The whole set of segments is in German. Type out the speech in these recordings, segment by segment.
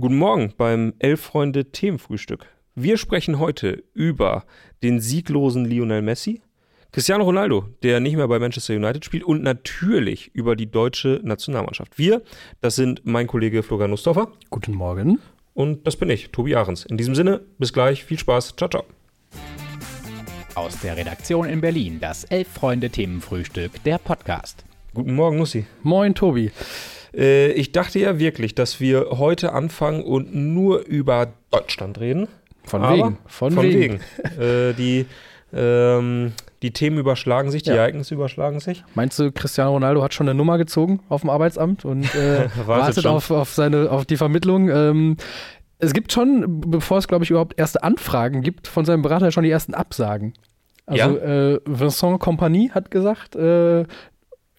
Guten Morgen beim Elf-Freunde-Themenfrühstück. Wir sprechen heute über den sieglosen Lionel Messi, Cristiano Ronaldo, der nicht mehr bei Manchester United spielt und natürlich über die deutsche Nationalmannschaft. Wir, das sind mein Kollege Florian Nussdorfer. Guten Morgen. Und das bin ich, Tobi Ahrens. In diesem Sinne, bis gleich, viel Spaß, ciao, ciao. Aus der Redaktion in Berlin, das Elf-Freunde-Themenfrühstück, der Podcast. Guten Morgen, Nussi. Moin, Tobi. Äh, ich dachte ja wirklich, dass wir heute anfangen und nur über Deutschland reden. Von Aber wegen. Von, von wegen. wegen. äh, die, ähm, die Themen überschlagen sich, die ja. Ereignisse überschlagen sich. Meinst du, Cristiano Ronaldo hat schon eine Nummer gezogen auf dem Arbeitsamt und äh, wartet auf, auf, seine, auf die Vermittlung? Ähm, es gibt schon, bevor es, glaube ich, überhaupt erste Anfragen gibt, von seinem Berater schon die ersten Absagen. Also ja? äh, Vincent Compagnie hat gesagt, äh,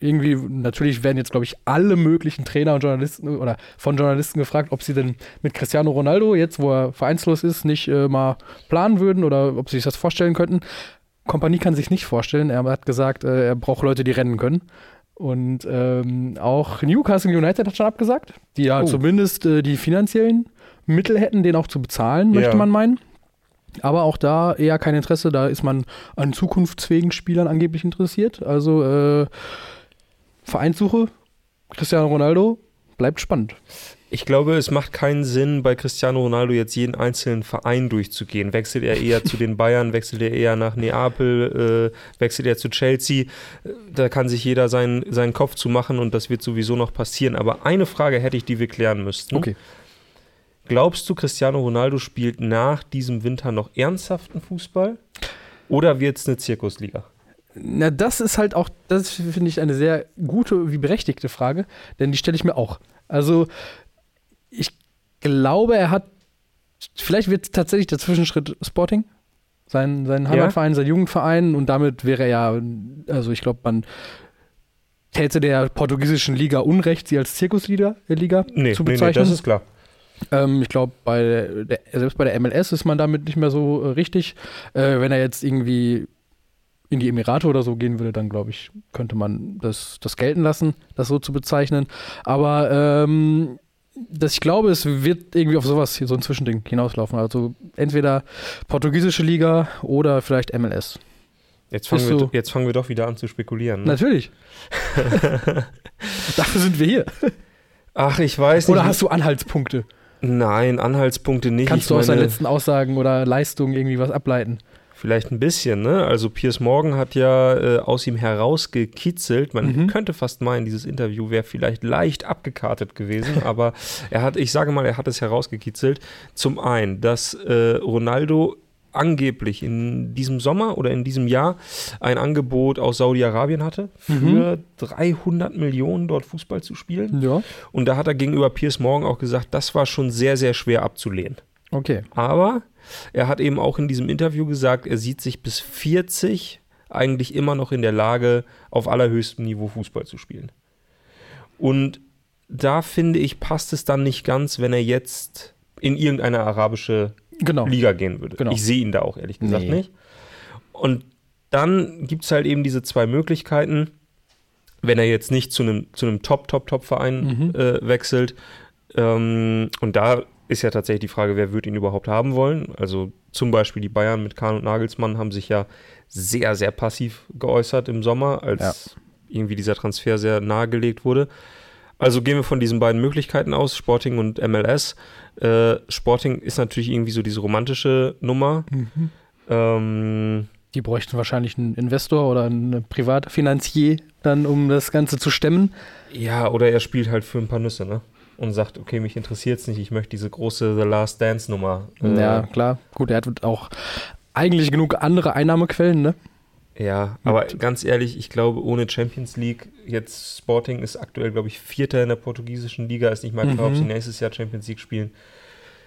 irgendwie, natürlich werden jetzt, glaube ich, alle möglichen Trainer und Journalisten oder von Journalisten gefragt, ob sie denn mit Cristiano Ronaldo, jetzt wo er vereinslos ist, nicht äh, mal planen würden oder ob sie sich das vorstellen könnten. Kompanie kann sich nicht vorstellen. Er hat gesagt, äh, er braucht Leute, die rennen können. Und ähm, auch Newcastle United hat schon abgesagt, die ja oh. zumindest äh, die finanziellen Mittel hätten, den auch zu bezahlen, möchte ja. man meinen. Aber auch da eher kein Interesse, da ist man an zukunftsfähigen Spielern angeblich interessiert. Also äh, Vereinssuche, Cristiano Ronaldo, bleibt spannend. Ich glaube, es macht keinen Sinn, bei Cristiano Ronaldo jetzt jeden einzelnen Verein durchzugehen. Wechselt er eher zu den Bayern, wechselt er eher nach Neapel, äh, wechselt er zu Chelsea. Da kann sich jeder seinen, seinen Kopf zu machen und das wird sowieso noch passieren. Aber eine Frage hätte ich, die wir klären müssten. Okay. Glaubst du, Cristiano Ronaldo spielt nach diesem Winter noch ernsthaften Fußball? Oder wird es eine Zirkusliga? Na, das ist halt auch, das finde ich eine sehr gute wie berechtigte Frage, denn die stelle ich mir auch. Also, ich glaube, er hat, vielleicht wird tatsächlich der Zwischenschritt Sporting, sein, sein Heimatverein, ja. sein Jugendverein und damit wäre er ja, also ich glaube, man täte der portugiesischen Liga Unrecht, sie als Zirkusliga Liga nee, zu bezeichnen. Nee, nee, das ist klar. Ähm, ich glaube, bei der, selbst bei der MLS ist man damit nicht mehr so äh, richtig. Äh, wenn er jetzt irgendwie in die Emirate oder so gehen würde, dann glaube ich, könnte man das, das gelten lassen, das so zu bezeichnen. Aber ähm, das, ich glaube, es wird irgendwie auf sowas, so ein Zwischending hinauslaufen. Also entweder portugiesische Liga oder vielleicht MLS. Jetzt fangen, wir, jetzt fangen wir doch wieder an zu spekulieren. Ne? Natürlich. Dafür sind wir hier. Ach, ich weiß nicht. Oder hast du Anhaltspunkte? Nein, Anhaltspunkte nicht. Kannst du aus seinen letzten Aussagen oder Leistungen irgendwie was ableiten? Vielleicht ein bisschen, ne? Also Piers Morgan hat ja äh, aus ihm herausgekitzelt. Man mhm. könnte fast meinen, dieses Interview wäre vielleicht leicht abgekartet gewesen, aber er hat, ich sage mal, er hat es herausgekitzelt. Zum einen, dass äh, Ronaldo angeblich in diesem Sommer oder in diesem Jahr ein Angebot aus Saudi-Arabien hatte, für mhm. 300 Millionen dort Fußball zu spielen. Ja. Und da hat er gegenüber Piers Morgan auch gesagt, das war schon sehr, sehr schwer abzulehnen. Okay. Aber er hat eben auch in diesem Interview gesagt, er sieht sich bis 40 eigentlich immer noch in der Lage, auf allerhöchstem Niveau Fußball zu spielen. Und da finde ich, passt es dann nicht ganz, wenn er jetzt in irgendeine arabische genau. Liga gehen würde. Genau. Ich sehe ihn da auch ehrlich gesagt nee. nicht. Und dann gibt es halt eben diese zwei Möglichkeiten, wenn er jetzt nicht zu einem zu Top, Top, Top-Verein mhm. äh, wechselt. Ähm, und da ist ja tatsächlich die Frage, wer wird ihn überhaupt haben wollen. Also zum Beispiel die Bayern mit Kahn und Nagelsmann haben sich ja sehr, sehr passiv geäußert im Sommer, als ja. irgendwie dieser Transfer sehr nahegelegt wurde. Also gehen wir von diesen beiden Möglichkeiten aus, Sporting und MLS. Äh, Sporting ist natürlich irgendwie so diese romantische Nummer. Mhm. Ähm, die bräuchten wahrscheinlich einen Investor oder einen Privatfinanzier dann, um das Ganze zu stemmen. Ja, oder er spielt halt für ein paar Nüsse, ne? Und sagt, okay, mich interessiert es nicht, ich möchte diese große The Last Dance Nummer. Äh, ja, klar. Gut, er hat auch eigentlich genug andere Einnahmequellen, ne? Ja, aber und, ganz ehrlich, ich glaube, ohne Champions League, jetzt Sporting ist aktuell, glaube ich, Vierter in der portugiesischen Liga, ist nicht mal klar, mhm. ob sie nächstes Jahr Champions League spielen.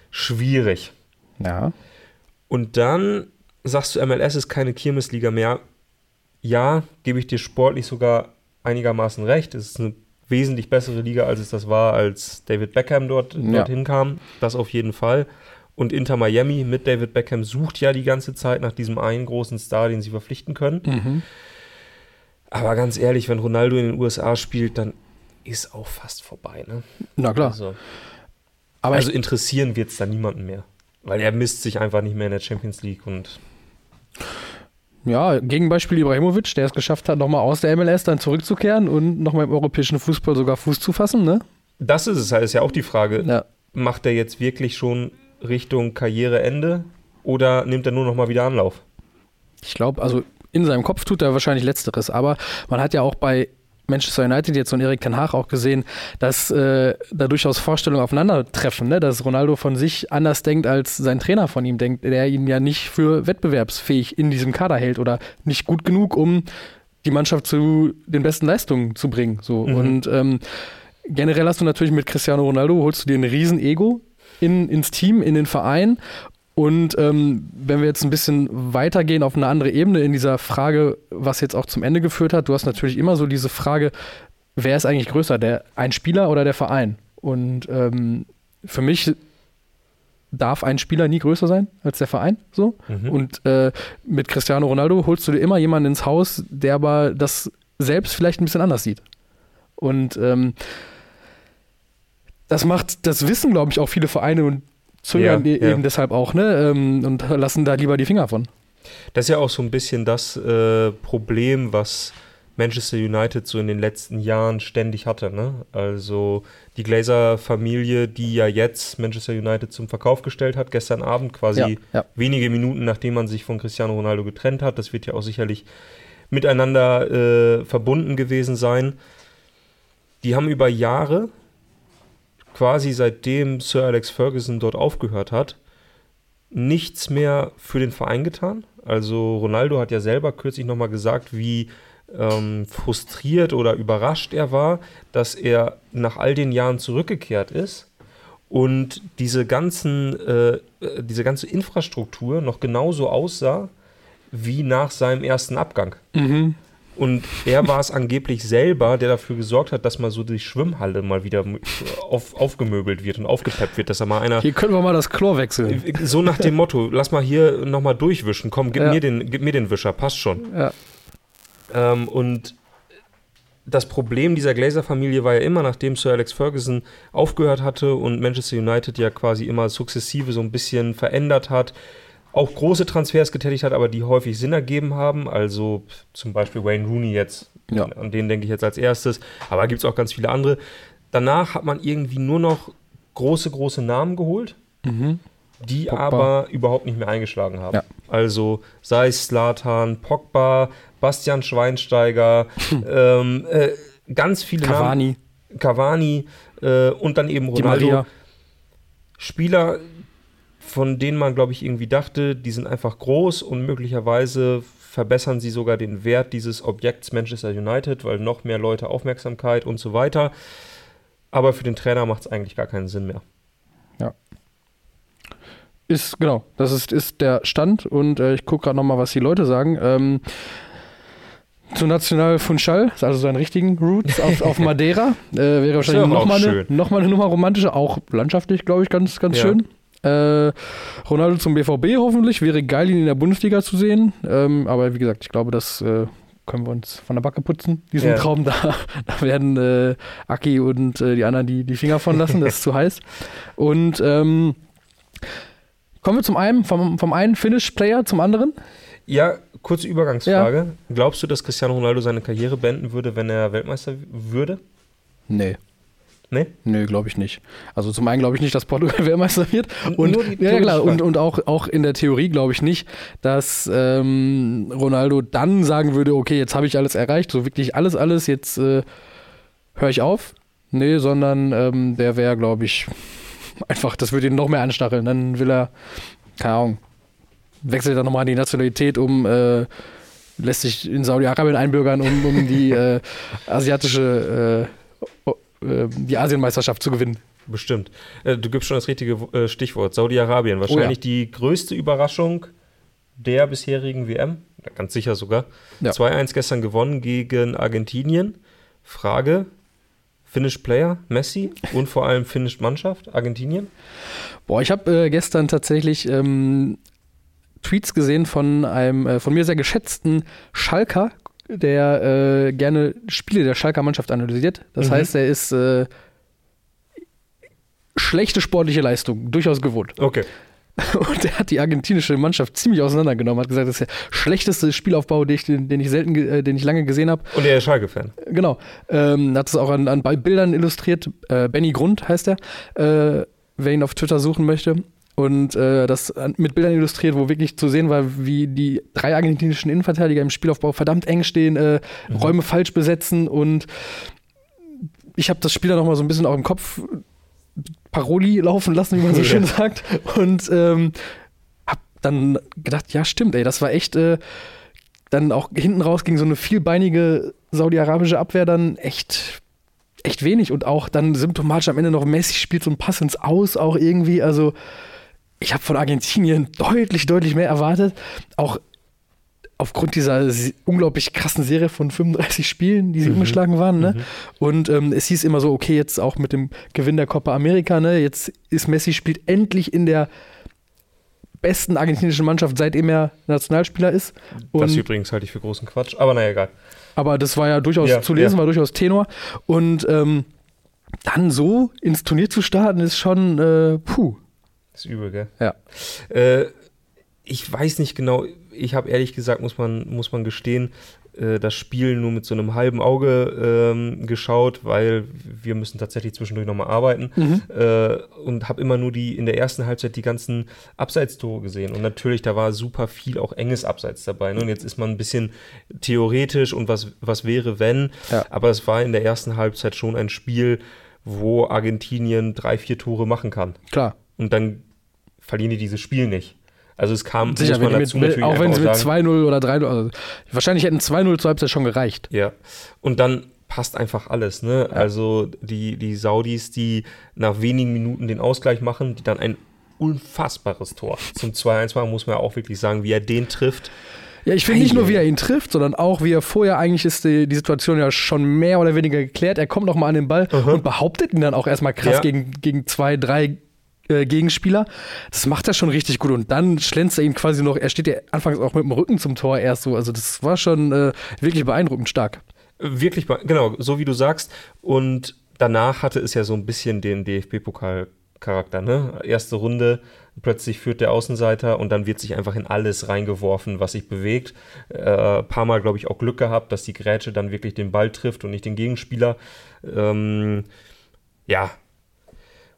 Schwierig. Ja. Und dann sagst du, MLS ist keine Kirmesliga mehr. Ja, gebe ich dir sportlich sogar einigermaßen recht. Es ist eine wesentlich bessere Liga, als es das war, als David Beckham dort, ja. dorthin kam. Das auf jeden Fall. Und Inter Miami mit David Beckham sucht ja die ganze Zeit nach diesem einen großen Star, den sie verpflichten können. Mhm. Aber ganz ehrlich, wenn Ronaldo in den USA spielt, dann ist auch fast vorbei. Ne? Na klar. Also. Aber also interessieren wird es da niemanden mehr. Weil er misst sich einfach nicht mehr in der Champions League und. Ja, Gegenbeispiel Ibrahimovic, der es geschafft hat, nochmal aus der MLS dann zurückzukehren und nochmal im europäischen Fußball sogar Fuß zu fassen, ne? Das ist es halt, ist ja auch die Frage. Ja. Macht er jetzt wirklich schon Richtung Karriereende oder nimmt er nur nochmal wieder Anlauf? Ich glaube, also in seinem Kopf tut er wahrscheinlich Letzteres, aber man hat ja auch bei Manchester United jetzt und Erik Ten Hag auch gesehen, dass äh, da durchaus Vorstellungen aufeinandertreffen, ne? dass Ronaldo von sich anders denkt, als sein Trainer von ihm denkt, der ihn ja nicht für wettbewerbsfähig in diesem Kader hält oder nicht gut genug, um die Mannschaft zu den besten Leistungen zu bringen. So. Mhm. Und ähm, generell hast du natürlich mit Cristiano Ronaldo, holst du dir ein Riesen-Ego in, ins Team, in den Verein und ähm, wenn wir jetzt ein bisschen weitergehen auf eine andere Ebene in dieser Frage, was jetzt auch zum Ende geführt hat, du hast natürlich immer so diese Frage, wer ist eigentlich größer, der ein Spieler oder der Verein? Und ähm, für mich darf ein Spieler nie größer sein als der Verein. So. Mhm. Und äh, mit Cristiano Ronaldo holst du dir immer jemanden ins Haus, der aber das selbst vielleicht ein bisschen anders sieht. Und ähm, das macht, das wissen, glaube ich, auch viele Vereine und zögern ja, eben deshalb auch, ne? Ähm, und lassen da lieber die Finger von. Das ist ja auch so ein bisschen das äh, Problem, was Manchester United so in den letzten Jahren ständig hatte. Ne? Also die Glazer-Familie, die ja jetzt Manchester United zum Verkauf gestellt hat, gestern Abend, quasi ja, ja. wenige Minuten nachdem man sich von Cristiano Ronaldo getrennt hat. Das wird ja auch sicherlich miteinander äh, verbunden gewesen sein. Die haben über Jahre quasi seitdem Sir Alex Ferguson dort aufgehört hat, nichts mehr für den Verein getan. Also Ronaldo hat ja selber kürzlich nochmal gesagt, wie ähm, frustriert oder überrascht er war, dass er nach all den Jahren zurückgekehrt ist und diese, ganzen, äh, diese ganze Infrastruktur noch genauso aussah wie nach seinem ersten Abgang. Mhm. Und er war es angeblich selber, der dafür gesorgt hat, dass mal so die Schwimmhalle mal wieder auf, aufgemöbelt wird und aufgepeppt wird, dass er mal einer. Hier können wir mal das Chlor wechseln. So nach dem Motto, lass mal hier nochmal durchwischen. Komm, gib, ja. mir den, gib mir den Wischer, passt schon. Ja. Ähm, und das Problem dieser Glazer-Familie war ja immer, nachdem Sir Alex Ferguson aufgehört hatte und Manchester United ja quasi immer sukzessive so ein bisschen verändert hat, auch große Transfers getätigt hat, aber die häufig Sinn ergeben haben. Also zum Beispiel Wayne Rooney jetzt, ja. an den denke ich jetzt als erstes, aber gibt es auch ganz viele andere. Danach hat man irgendwie nur noch große, große Namen geholt, mhm. die Pogba. aber überhaupt nicht mehr eingeschlagen haben. Ja. Also sei es Slatan, Pogba, Bastian Schweinsteiger, ähm, äh, ganz viele Cavani. Namen. Cavani äh, und dann eben Ronaldo. Spieler, von denen man, glaube ich, irgendwie dachte, die sind einfach groß und möglicherweise verbessern sie sogar den Wert dieses Objekts Manchester United, weil noch mehr Leute Aufmerksamkeit und so weiter. Aber für den Trainer macht es eigentlich gar keinen Sinn mehr. Ja. Ist, genau, das ist, ist der Stand und äh, ich gucke gerade nochmal, was die Leute sagen. Ähm, zu National Funchal, also seinen richtigen Roots auf, auf Madeira. Äh, wäre wahrscheinlich nochmal eine, noch eine Nummer romantischer, auch landschaftlich, glaube ich, ganz, ganz ja. schön. Äh, Ronaldo zum BVB hoffentlich. Wäre geil, ihn in der Bundesliga zu sehen. Ähm, aber wie gesagt, ich glaube, das äh, können wir uns von der Backe putzen. Diesen ja. Traum, da, da werden äh, Aki und äh, die anderen die, die Finger von lassen. Das ist zu heiß. Und ähm, kommen wir zum einen, vom, vom einen Finish-Player zum anderen. Ja, kurze Übergangsfrage. Ja. Glaubst du, dass Cristiano Ronaldo seine Karriere beenden würde, wenn er Weltmeister würde? Nee. Nee? Nee, glaube ich nicht. Also zum einen glaube ich nicht, dass Portugal Weltmeister wird. Und, ja, klar, und, und auch, auch in der Theorie glaube ich nicht, dass ähm, Ronaldo dann sagen würde, okay, jetzt habe ich alles erreicht, so wirklich alles, alles, jetzt äh, höre ich auf. Nee, sondern ähm, der wäre, glaube ich, einfach, das würde ihn noch mehr anstacheln. Dann will er, keine Ahnung, wechselt er nochmal die Nationalität um, äh, lässt sich in Saudi-Arabien einbürgern, um, um die äh, asiatische äh, die Asienmeisterschaft zu gewinnen. Bestimmt. Äh, du gibst schon das richtige äh, Stichwort. Saudi-Arabien. Wahrscheinlich oh ja. die größte Überraschung der bisherigen WM. Ganz sicher sogar. Ja. 2-1 gestern gewonnen gegen Argentinien. Frage: Finish Player, Messi und vor allem Finish Mannschaft, Argentinien? Boah, ich habe äh, gestern tatsächlich ähm, Tweets gesehen von einem äh, von mir sehr geschätzten Schalker, der äh, gerne Spiele der Schalker Mannschaft analysiert. Das mhm. heißt, er ist äh, schlechte sportliche Leistung, durchaus gewohnt. Okay. Und er hat die argentinische Mannschaft ziemlich auseinandergenommen, hat gesagt, das ist der schlechteste Spielaufbau, den ich, den ich selten, äh, den ich lange gesehen habe. Und er ist Schalke-Fan. Genau. Ähm, hat es auch an, an Bildern illustriert. Äh, Benny Grund heißt er, äh, wer ihn auf Twitter suchen möchte. Und äh, das mit Bildern illustriert, wo wirklich zu sehen war, wie die drei argentinischen Innenverteidiger im Spielaufbau verdammt eng stehen, äh, mhm. Räume falsch besetzen und ich habe das Spiel dann nochmal so ein bisschen auch im Kopf Paroli laufen lassen, wie man so schön sagt. Und ähm, hab dann gedacht, ja, stimmt, ey, das war echt äh, dann auch hinten raus gegen so eine vielbeinige saudi-arabische Abwehr dann echt echt wenig und auch dann symptomatisch am Ende noch Messi spielt so ein Pass ins Aus auch irgendwie, also ich habe von Argentinien deutlich, deutlich mehr erwartet. Auch aufgrund dieser unglaublich krassen Serie von 35 Spielen, die sie mhm. umgeschlagen waren. Ne? Mhm. Und ähm, es hieß immer so, okay, jetzt auch mit dem Gewinn der Copa America, ne? jetzt ist Messi spielt endlich in der besten argentinischen Mannschaft, seitdem er Nationalspieler ist. Und das übrigens halte ich für großen Quatsch, aber naja, egal. Aber das war ja durchaus ja, zu lesen, ja. war durchaus Tenor. Und ähm, dann so ins Turnier zu starten, ist schon, äh, puh. Ist übel, gell? Ja. Äh, ich weiß nicht genau, ich habe ehrlich gesagt, muss man, muss man gestehen, äh, das Spiel nur mit so einem halben Auge ähm, geschaut, weil wir müssen tatsächlich zwischendurch nochmal arbeiten mhm. äh, und habe immer nur die in der ersten Halbzeit die ganzen Abseitstore gesehen und natürlich da war super viel auch enges Abseits dabei ne? und jetzt ist man ein bisschen theoretisch und was, was wäre wenn, ja. aber es war in der ersten Halbzeit schon ein Spiel, wo Argentinien drei, vier Tore machen kann. Klar. Und dann verlieren die dieses Spiel nicht. Also es kam, Sicher, muss man dazu mit, natürlich Auch wenn sie mit 2-0 oder 3-0, also wahrscheinlich hätten 2-0 zur Halbzeit schon gereicht. Ja, und dann passt einfach alles, ne? Ja. Also die, die Saudis, die nach wenigen Minuten den Ausgleich machen, die dann ein unfassbares Tor zum 2-1 machen, muss man ja auch wirklich sagen, wie er den trifft. Ja, ich finde nicht nur, wie er ihn trifft, sondern auch, wie er vorher eigentlich ist die, die Situation ja schon mehr oder weniger geklärt. Er kommt noch mal an den Ball uh -huh. und behauptet ihn dann auch erstmal krass ja. gegen, gegen zwei, drei äh, Gegenspieler. Das macht er schon richtig gut. Und dann schlänzt er ihn quasi noch, er steht ja anfangs auch mit dem Rücken zum Tor erst so. Also das war schon äh, wirklich beeindruckend stark. Wirklich, genau, so wie du sagst. Und danach hatte es ja so ein bisschen den DFB-Pokal. Charakter, ne? Erste Runde, plötzlich führt der Außenseiter und dann wird sich einfach in alles reingeworfen, was sich bewegt. Äh, paar Mal, glaube ich, auch Glück gehabt, dass die Grätsche dann wirklich den Ball trifft und nicht den Gegenspieler. Ähm, ja,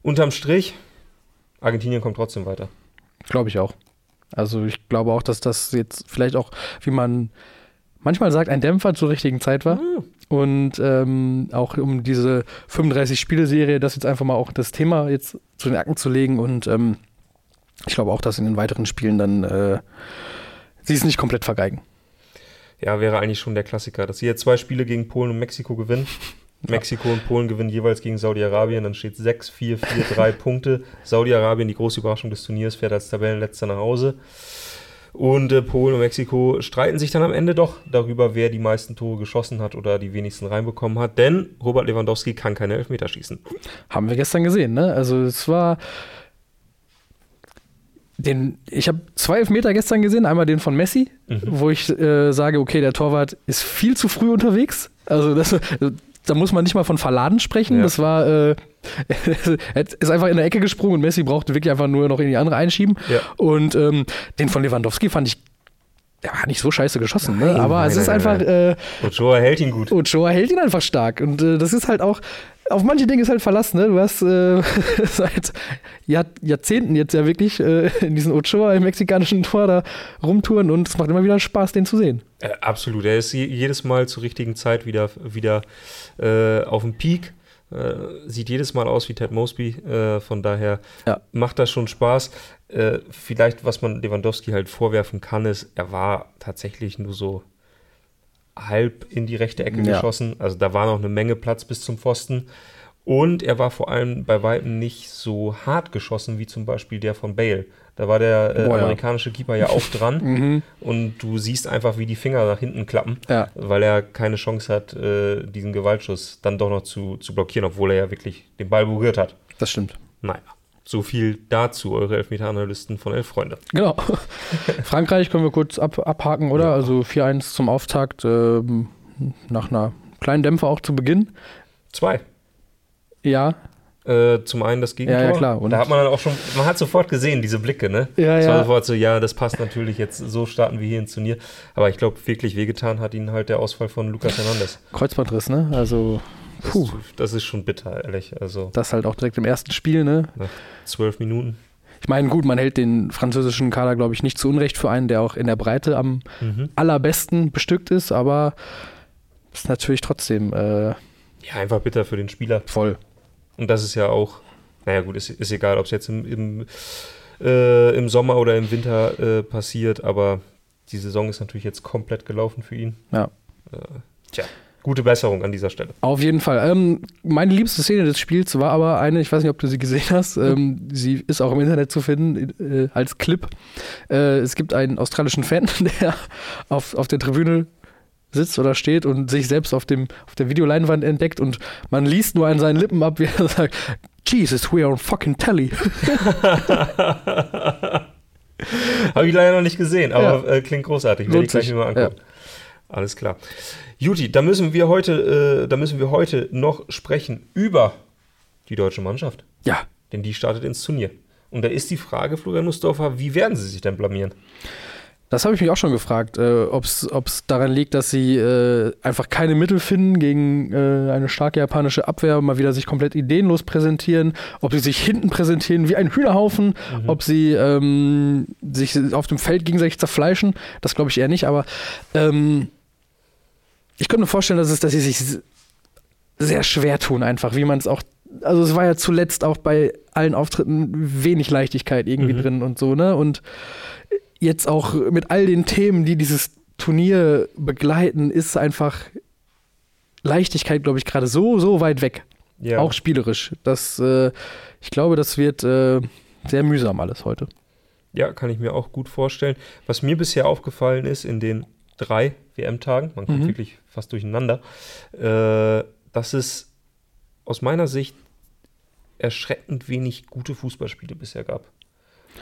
unterm Strich Argentinien kommt trotzdem weiter. Glaube ich auch. Also ich glaube auch, dass das jetzt vielleicht auch, wie man manchmal sagt, ein Dämpfer zur richtigen Zeit war. Mhm. Und ähm, auch um diese 35-Spiele-Serie, das jetzt einfach mal auch das Thema jetzt zu den Akten zu legen. Und ähm, ich glaube auch, dass in den weiteren Spielen dann äh, sie es nicht komplett vergeigen. Ja, wäre eigentlich schon der Klassiker, dass sie jetzt zwei Spiele gegen Polen und Mexiko gewinnen. Mexiko und Polen gewinnen jeweils gegen Saudi-Arabien. Dann steht 6, 4, 4, 3 Punkte. Saudi-Arabien, die große Überraschung des Turniers, fährt als Tabellenletzter nach Hause. Und äh, Polen und Mexiko streiten sich dann am Ende doch darüber, wer die meisten Tore geschossen hat oder die wenigsten reinbekommen hat. Denn Robert Lewandowski kann keine Elfmeter schießen. Haben wir gestern gesehen, ne? Also es war. Den, ich habe zwei Elfmeter gestern gesehen, einmal den von Messi, mhm. wo ich äh, sage, okay, der Torwart ist viel zu früh unterwegs. Also das, da muss man nicht mal von verladen sprechen. Ja. Das war, äh, ist einfach in der Ecke gesprungen und Messi brauchte wirklich einfach nur noch in die andere einschieben. Ja. Und ähm, den von Lewandowski fand ich der war nicht so scheiße geschossen, ne? nein, ne? aber nein, es ist nein, einfach. Äh, Ochoa hält ihn gut. Ochoa hält ihn einfach stark. Und äh, das ist halt auch, auf manche Dinge ist halt verlassen. Ne? Du hast äh, seit Jahr, Jahrzehnten jetzt ja wirklich äh, in diesem Ochoa im mexikanischen Tor da rumtouren und es macht immer wieder Spaß, den zu sehen. Äh, absolut. Er ist jedes Mal zur richtigen Zeit wieder, wieder äh, auf dem Peak. Äh, sieht jedes Mal aus wie Ted Mosby. Äh, von daher ja. macht das schon Spaß. Äh, vielleicht, was man Lewandowski halt vorwerfen kann, ist, er war tatsächlich nur so halb in die rechte Ecke ja. geschossen. Also da war noch eine Menge Platz bis zum Pfosten. Und er war vor allem bei weitem nicht so hart geschossen wie zum Beispiel der von Bale. Da war der äh, Boah, amerikanische Keeper ja auch dran. mhm. Und du siehst einfach, wie die Finger nach hinten klappen, ja. weil er keine Chance hat, äh, diesen Gewaltschuss dann doch noch zu, zu blockieren, obwohl er ja wirklich den Ball berührt hat. Das stimmt. Naja. So viel dazu, eure Elfmeter-Analysten von Elf Freunde. Genau. Frankreich können wir kurz ab, abhaken, oder? Ja. Also 4-1 zum Auftakt, ähm, nach einer kleinen Dämpfer auch zu Beginn. Zwei. Ja. Äh, zum einen das Gegentor. Ja, ja, klar. Und da hat man dann auch schon, man hat sofort gesehen, diese Blicke, ne? Ja, es ja. war sofort so, ja, das passt natürlich jetzt, so starten wir hier ins Turnier. Aber ich glaube, wirklich wehgetan hat ihnen halt der Ausfall von Lucas Hernandez. Kreuzbandriss, ne? Also, puh. Das, das, ist schon bitter, ehrlich. Also, das halt auch direkt im ersten Spiel, ne? Nach zwölf Minuten. Ich meine, gut, man hält den französischen Kader, glaube ich, nicht zu Unrecht für einen, der auch in der Breite am mhm. allerbesten bestückt ist, aber ist natürlich trotzdem. Äh, ja, einfach bitter für den Spieler. Voll. Und das ist ja auch, naja, gut, ist, ist egal, ob es jetzt im, im, äh, im Sommer oder im Winter äh, passiert, aber die Saison ist natürlich jetzt komplett gelaufen für ihn. Ja. Äh, tja. Gute Besserung an dieser Stelle. Auf jeden Fall. Ähm, meine liebste Szene des Spiels war aber eine, ich weiß nicht, ob du sie gesehen hast. Ähm, sie ist auch im Internet zu finden äh, als Clip. Äh, es gibt einen australischen Fan, der auf, auf der Tribüne sitzt oder steht und sich selbst auf, dem, auf der Videoleinwand entdeckt und man liest nur an seinen Lippen ab, wie er sagt, Jesus, we are on fucking telly. Habe ich leider noch nicht gesehen, aber ja. äh, klingt großartig. Werde ich gleich mal angucken. Ja. Alles klar. Juti, da müssen wir heute, äh, da müssen wir heute noch sprechen über die deutsche Mannschaft. Ja. Denn die startet ins Turnier. Und da ist die Frage, Florian Nussdorfer, wie werden sie sich denn blamieren? Das habe ich mich auch schon gefragt, äh, ob es daran liegt, dass sie äh, einfach keine Mittel finden gegen äh, eine starke japanische Abwehr, mal wieder sich komplett ideenlos präsentieren, ob sie sich hinten präsentieren wie ein Hühnerhaufen, mhm. ob sie ähm, sich auf dem Feld gegenseitig zerfleischen. Das glaube ich eher nicht, aber ähm, ich könnte mir vorstellen, dass, es, dass sie sich sehr schwer tun, einfach, wie man es auch. Also es war ja zuletzt auch bei allen Auftritten wenig Leichtigkeit irgendwie mhm. drin und so, ne? Und jetzt auch mit all den Themen, die dieses Turnier begleiten, ist einfach Leichtigkeit, glaube ich, gerade so, so weit weg. Ja. Auch spielerisch. Das, äh, ich glaube, das wird äh, sehr mühsam alles heute. Ja, kann ich mir auch gut vorstellen. Was mir bisher aufgefallen ist in den drei WM-Tagen, man kommt mhm. wirklich fast durcheinander, äh, dass es aus meiner Sicht erschreckend wenig gute Fußballspiele bisher gab.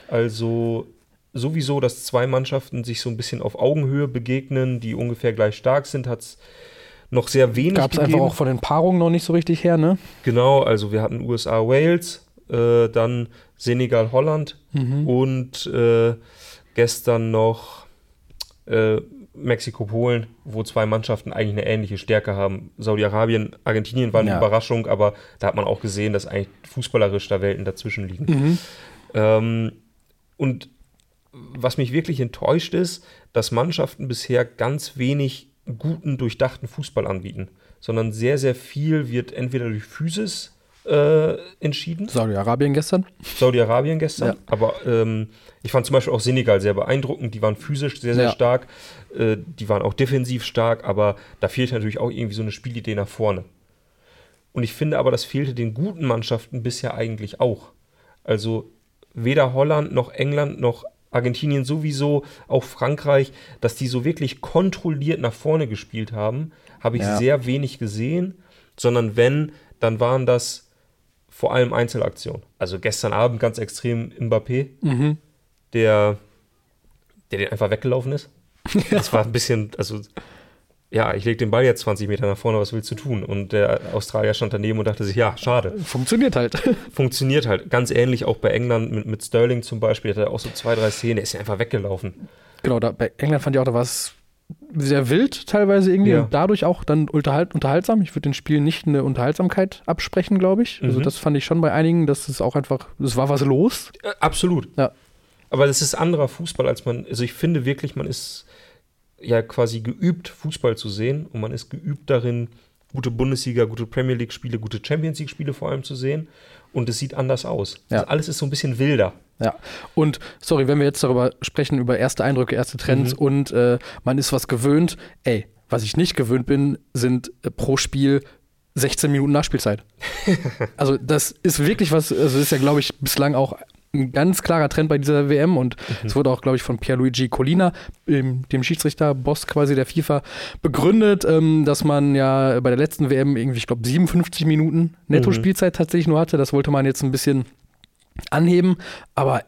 Also sowieso, dass zwei Mannschaften sich so ein bisschen auf Augenhöhe begegnen, die ungefähr gleich stark sind, hat es noch sehr wenig Gab es einfach auch von den Paarungen noch nicht so richtig her, ne? Genau, also wir hatten USA, Wales, äh, dann Senegal, Holland mhm. und äh, gestern noch äh, Mexiko, Polen, wo zwei Mannschaften eigentlich eine ähnliche Stärke haben. Saudi-Arabien, Argentinien war eine ja. Überraschung, aber da hat man auch gesehen, dass eigentlich fußballerisch da Welten dazwischen liegen. Mhm. Ähm, und was mich wirklich enttäuscht ist, dass Mannschaften bisher ganz wenig guten, durchdachten Fußball anbieten, sondern sehr, sehr viel wird entweder durch Physis äh, entschieden. Saudi-Arabien gestern. Saudi-Arabien gestern. Ja. Aber ähm, ich fand zum Beispiel auch Senegal sehr beeindruckend. Die waren physisch sehr, sehr ja. stark. Äh, die waren auch defensiv stark, aber da fehlt natürlich auch irgendwie so eine Spielidee nach vorne. Und ich finde aber, das fehlte den guten Mannschaften bisher eigentlich auch. Also weder Holland noch England noch Argentinien sowieso, auch Frankreich, dass die so wirklich kontrolliert nach vorne gespielt haben, habe ich ja. sehr wenig gesehen, sondern wenn, dann waren das vor allem Einzelaktionen. Also gestern Abend ganz extrem Mbappé, mhm. der, der den einfach weggelaufen ist. Das war ein bisschen, also ja, ich lege den Ball jetzt 20 Meter nach vorne, was willst du tun? Und der Australier stand daneben und dachte sich, ja, schade. Funktioniert halt. Funktioniert halt. Ganz ähnlich auch bei England mit, mit Sterling zum Beispiel, der hat auch so zwei, drei Szenen, der ist ja einfach weggelaufen. Genau, da, bei England fand ich auch, da war es sehr wild teilweise irgendwie ja. und dadurch auch dann unterhalt, unterhaltsam. Ich würde den Spielen nicht eine Unterhaltsamkeit absprechen, glaube ich. Also mhm. das fand ich schon bei einigen, dass es auch einfach, es war was los. Äh, absolut. Ja. Aber das ist anderer Fußball, als man, also ich finde wirklich, man ist ja quasi geübt, Fußball zu sehen und man ist geübt darin, gute Bundesliga, gute Premier League-Spiele, gute Champions League-Spiele vor allem zu sehen. Und es sieht anders aus. Ja. Also alles ist so ein bisschen wilder. Ja, und sorry, wenn wir jetzt darüber sprechen, über erste Eindrücke, erste Trends mhm. und äh, man ist was gewöhnt, ey, was ich nicht gewöhnt bin, sind äh, pro Spiel 16 Minuten Nachspielzeit. also das ist wirklich was, also ist ja, glaube ich, bislang auch ein ganz klarer Trend bei dieser WM und mhm. es wurde auch, glaube ich, von Pierluigi Colina, dem Schiedsrichter-Boss quasi der FIFA, begründet, ähm, dass man ja bei der letzten WM irgendwie, ich glaube, 57 Minuten Netto-Spielzeit mhm. tatsächlich nur hatte. Das wollte man jetzt ein bisschen anheben, aber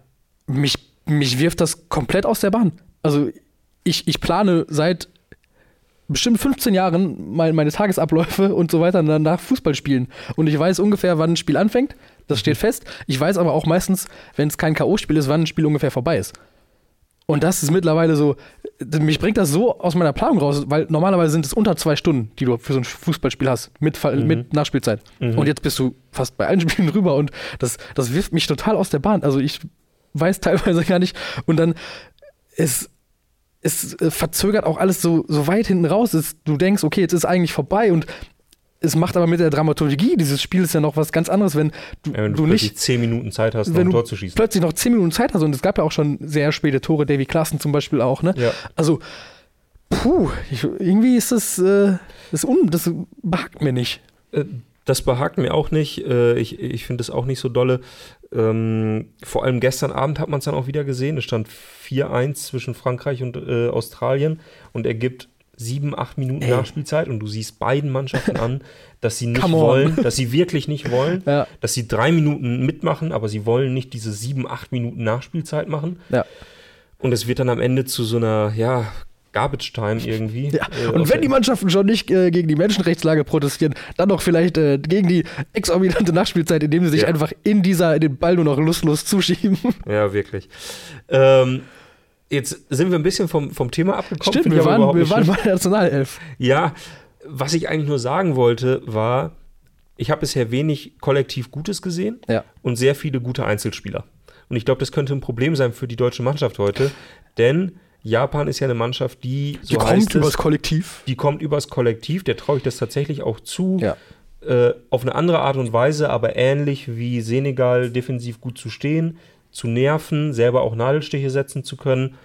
mich, mich wirft das komplett aus der Bahn. Also ich, ich plane seit bestimmt 15 Jahren mein, meine Tagesabläufe und so weiter danach Fußball spielen. Und ich weiß ungefähr, wann ein Spiel anfängt. Das steht fest. Ich weiß aber auch meistens, wenn es kein K.O.-Spiel ist, wann ein Spiel ungefähr vorbei ist. Und das ist mittlerweile so, mich bringt das so aus meiner Planung raus, weil normalerweise sind es unter zwei Stunden, die du für so ein Fußballspiel hast, mit, mhm. mit Nachspielzeit. Mhm. Und jetzt bist du fast bei allen Spielen drüber und das, das wirft mich total aus der Bahn. Also ich weiß teilweise gar nicht. Und dann ist es verzögert auch alles so, so weit hinten raus. Ist, du denkst, okay, jetzt ist eigentlich vorbei und es macht aber mit der Dramaturgie dieses Spiels ja noch was ganz anderes, wenn du, ja, wenn du, du nicht zehn Minuten Zeit hast, Tor zu schießen. Plötzlich noch zehn Minuten Zeit hast und es gab ja auch schon sehr späte Tore, Davy Klassen zum Beispiel auch, ne? Ja. Also, puh, ich, irgendwie ist das, äh, das, un, das behagt mir nicht. Das behagt mir auch nicht. Äh, ich ich finde es auch nicht so dolle. Ähm, vor allem gestern Abend hat man es dann auch wieder gesehen. Es stand 4-1 zwischen Frankreich und äh, Australien und er gibt sieben, acht Minuten Ey. Nachspielzeit und du siehst beiden Mannschaften an, dass sie nicht wollen, dass sie wirklich nicht wollen, ja. dass sie drei Minuten mitmachen, aber sie wollen nicht diese sieben, acht Minuten Nachspielzeit machen. Ja. Und es wird dann am Ende zu so einer, ja, Garbage Time irgendwie. Ja. Äh, und wenn die Mannschaften schon nicht äh, gegen die Menschenrechtslage protestieren, dann doch vielleicht äh, gegen die exorbitante Nachspielzeit, indem sie sich ja. einfach in dieser, in den Ball nur noch lustlos zuschieben. Ja, wirklich. Ähm, Jetzt sind wir ein bisschen vom, vom Thema abgekommen. Stimmt, wir waren, wir waren bei der Nationalelf. Ja, was ich eigentlich nur sagen wollte, war, ich habe bisher wenig kollektiv Gutes gesehen ja. und sehr viele gute Einzelspieler. Und ich glaube, das könnte ein Problem sein für die deutsche Mannschaft heute, denn Japan ist ja eine Mannschaft, die so die kommt es, übers Kollektiv. Die kommt übers Kollektiv, der traue ich das tatsächlich auch zu. Ja. Äh, auf eine andere Art und Weise, aber ähnlich wie Senegal defensiv gut zu stehen, zu nerven, selber auch Nadelstiche setzen zu können.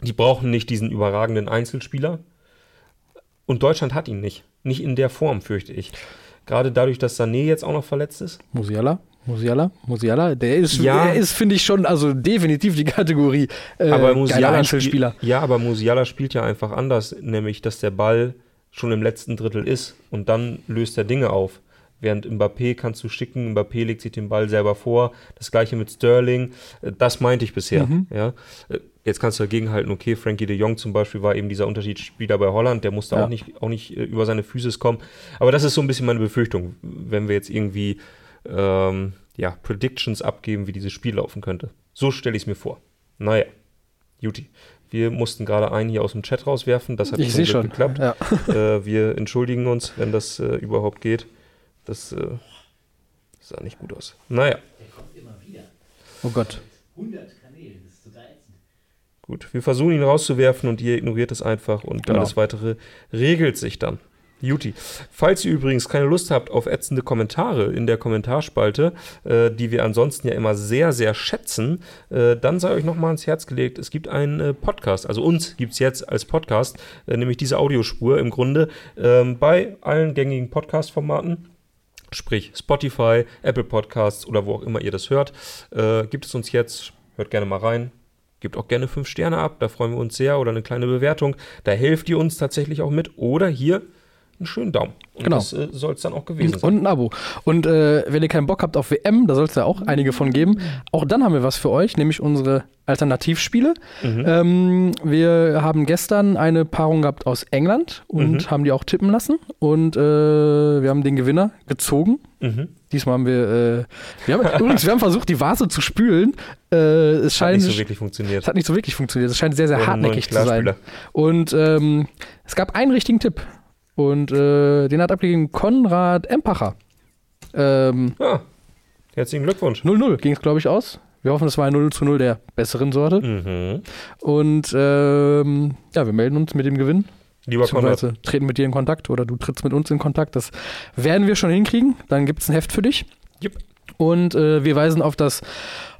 Die brauchen nicht diesen überragenden Einzelspieler. Und Deutschland hat ihn nicht. Nicht in der Form, fürchte ich. Gerade dadurch, dass Sané jetzt auch noch verletzt ist. Musiala? Musiala? Musiala? Der ist, ja, ist finde ich schon, also definitiv die Kategorie äh, aber Musiala Einzelspieler. Spiel, ja, aber Musiala spielt ja einfach anders, nämlich, dass der Ball schon im letzten Drittel ist und dann löst er Dinge auf. Während Mbappé kannst du schicken, Mbappé legt sich den Ball selber vor. Das gleiche mit Sterling. Äh, das meinte ich bisher. Mhm. Ja. Äh, jetzt kannst du dagegen halten, okay, Frankie de Jong zum Beispiel war eben dieser Unterschiedsspieler bei Holland, der musste ja. auch, nicht, auch nicht äh, über seine Füße kommen. Aber das ist so ein bisschen meine Befürchtung, wenn wir jetzt irgendwie ähm, ja, Predictions abgeben, wie dieses Spiel laufen könnte. So stelle ich es mir vor. Naja, Juti. Wir mussten gerade einen hier aus dem Chat rauswerfen. Das hat nicht schon geklappt. Ja. Äh, wir entschuldigen uns, wenn das äh, überhaupt geht. Das äh, sah nicht gut aus. Naja. Der kommt immer wieder. Oh Gott. 100 Kanäle, das ist total ätzend. Gut, wir versuchen ihn rauszuwerfen und ihr ignoriert es einfach und genau. alles weitere regelt sich dann. Juti. Falls ihr übrigens keine Lust habt auf ätzende Kommentare in der Kommentarspalte, äh, die wir ansonsten ja immer sehr, sehr schätzen, äh, dann sei euch nochmal ans Herz gelegt, es gibt einen äh, Podcast, also uns gibt es jetzt als Podcast, äh, nämlich diese Audiospur im Grunde ähm, bei allen gängigen Podcast-Formaten sprich Spotify, Apple Podcasts oder wo auch immer ihr das hört. Äh, gibt es uns jetzt, hört gerne mal rein. Gebt auch gerne fünf Sterne ab, da freuen wir uns sehr oder eine kleine Bewertung. Da helft ihr uns tatsächlich auch mit. Oder hier einen schönen Daumen. Und genau. das äh, soll es dann auch gewesen sein. Und ein Abo. Und äh, wenn ihr keinen Bock habt auf WM, da soll es ja auch einige von geben, auch dann haben wir was für euch, nämlich unsere Alternativspiele. Mhm. Ähm, wir haben gestern eine Paarung gehabt aus England und mhm. haben die auch tippen lassen. Und äh, wir haben den Gewinner gezogen. Mhm. Diesmal haben wir, äh, wir haben, übrigens, wir haben versucht, die Vase zu spülen. Äh, es scheint, hat nicht so wirklich funktioniert. Es hat nicht so wirklich funktioniert. Es scheint sehr, sehr hartnäckig zu sein. Und ähm, es gab einen richtigen Tipp. Und äh, den hat abgegeben Konrad Empacher. Ähm, ja, herzlichen Glückwunsch. 0-0 ging es, glaube ich, aus. Wir hoffen, es war ein 0 zu 0 der besseren Sorte. Mhm. Und ähm, ja, wir melden uns mit dem Gewinn. Lieber Konrad. treten mit dir in Kontakt oder du trittst mit uns in Kontakt. Das werden wir schon hinkriegen. Dann gibt es ein Heft für dich. Yep. Und äh, wir weisen auf das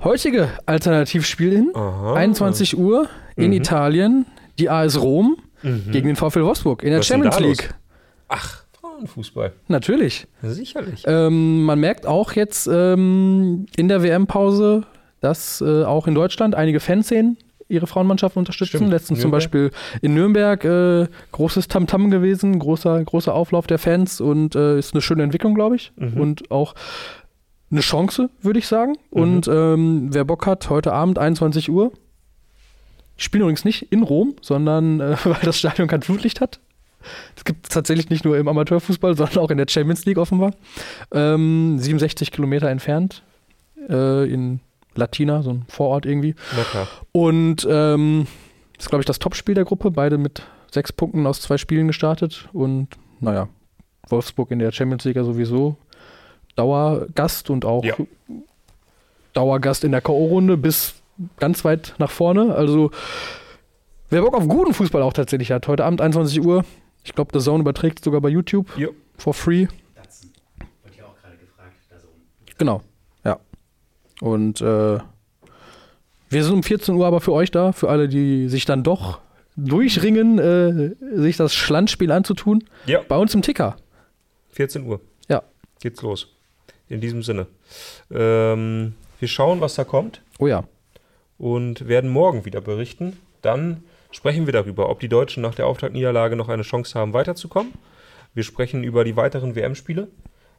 heutige Alternativspiel hin. Aha. 21 Uhr in mhm. Italien. Die AS Rom mhm. gegen den VfL Wolfsburg in der Was Champions League. Ach, Frauenfußball. Natürlich. Sicherlich. Ähm, man merkt auch jetzt ähm, in der WM-Pause, dass äh, auch in Deutschland einige Fanszenen ihre Frauenmannschaften unterstützen. Stimmt. Letztens zum Beispiel in Nürnberg äh, großes Tamtam -Tam gewesen, großer, großer Auflauf der Fans und äh, ist eine schöne Entwicklung, glaube ich. Mhm. Und auch eine Chance, würde ich sagen. Mhm. Und ähm, wer Bock hat, heute Abend 21 Uhr. Ich spiele übrigens nicht in Rom, sondern äh, weil das Stadion kein Flutlicht hat Es gibt es tatsächlich nicht nur im Amateurfußball, sondern auch in der Champions League offenbar. Ähm, 67 Kilometer entfernt äh, in Latina, so ein Vorort irgendwie. Klar. Und ähm, das ist, glaube ich, das Topspiel der Gruppe. Beide mit sechs Punkten aus zwei Spielen gestartet. Und naja, Wolfsburg in der Champions League ja sowieso Dauergast und auch ja. Dauergast in der K.O.-Runde bis ganz weit nach vorne. Also wer Bock auf guten Fußball auch tatsächlich hat, heute Abend 21 Uhr. Ich glaube, der Zone überträgt sogar bei YouTube. Jo. For free. Das wurde ja auch gerade gefragt. Genau, ja. Und äh, wir sind um 14 Uhr aber für euch da, für alle, die sich dann doch durchringen, äh, sich das Schlandspiel anzutun. Ja. Bei uns im Ticker. 14 Uhr. Ja. Geht's los. In diesem Sinne. Ähm, wir schauen, was da kommt. Oh ja. Und werden morgen wieder berichten. Dann sprechen wir darüber, ob die Deutschen nach der Auftaktniederlage noch eine Chance haben, weiterzukommen. Wir sprechen über die weiteren WM-Spiele.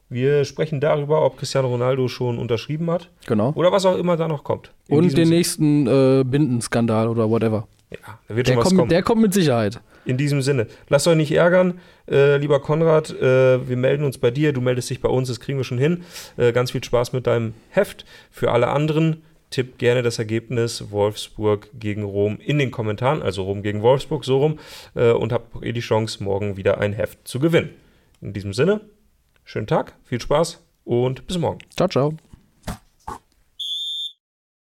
Wir sprechen darüber, ob Cristiano Ronaldo schon unterschrieben hat. Genau. Oder was auch immer da noch kommt. Und den nächsten äh, Bindenskandal oder whatever. Ja, da wird der schon was kommt, kommen. Der kommt mit Sicherheit. In diesem Sinne. Lasst euch nicht ärgern, äh, lieber Konrad. Äh, wir melden uns bei dir, du meldest dich bei uns, das kriegen wir schon hin. Äh, ganz viel Spaß mit deinem Heft. Für alle anderen tippt gerne das Ergebnis Wolfsburg gegen Rom in den Kommentaren, also Rom gegen Wolfsburg, so rum, äh, und habt ihr die Chance, morgen wieder ein Heft zu gewinnen. In diesem Sinne, schönen Tag, viel Spaß und bis morgen. Ciao, ciao.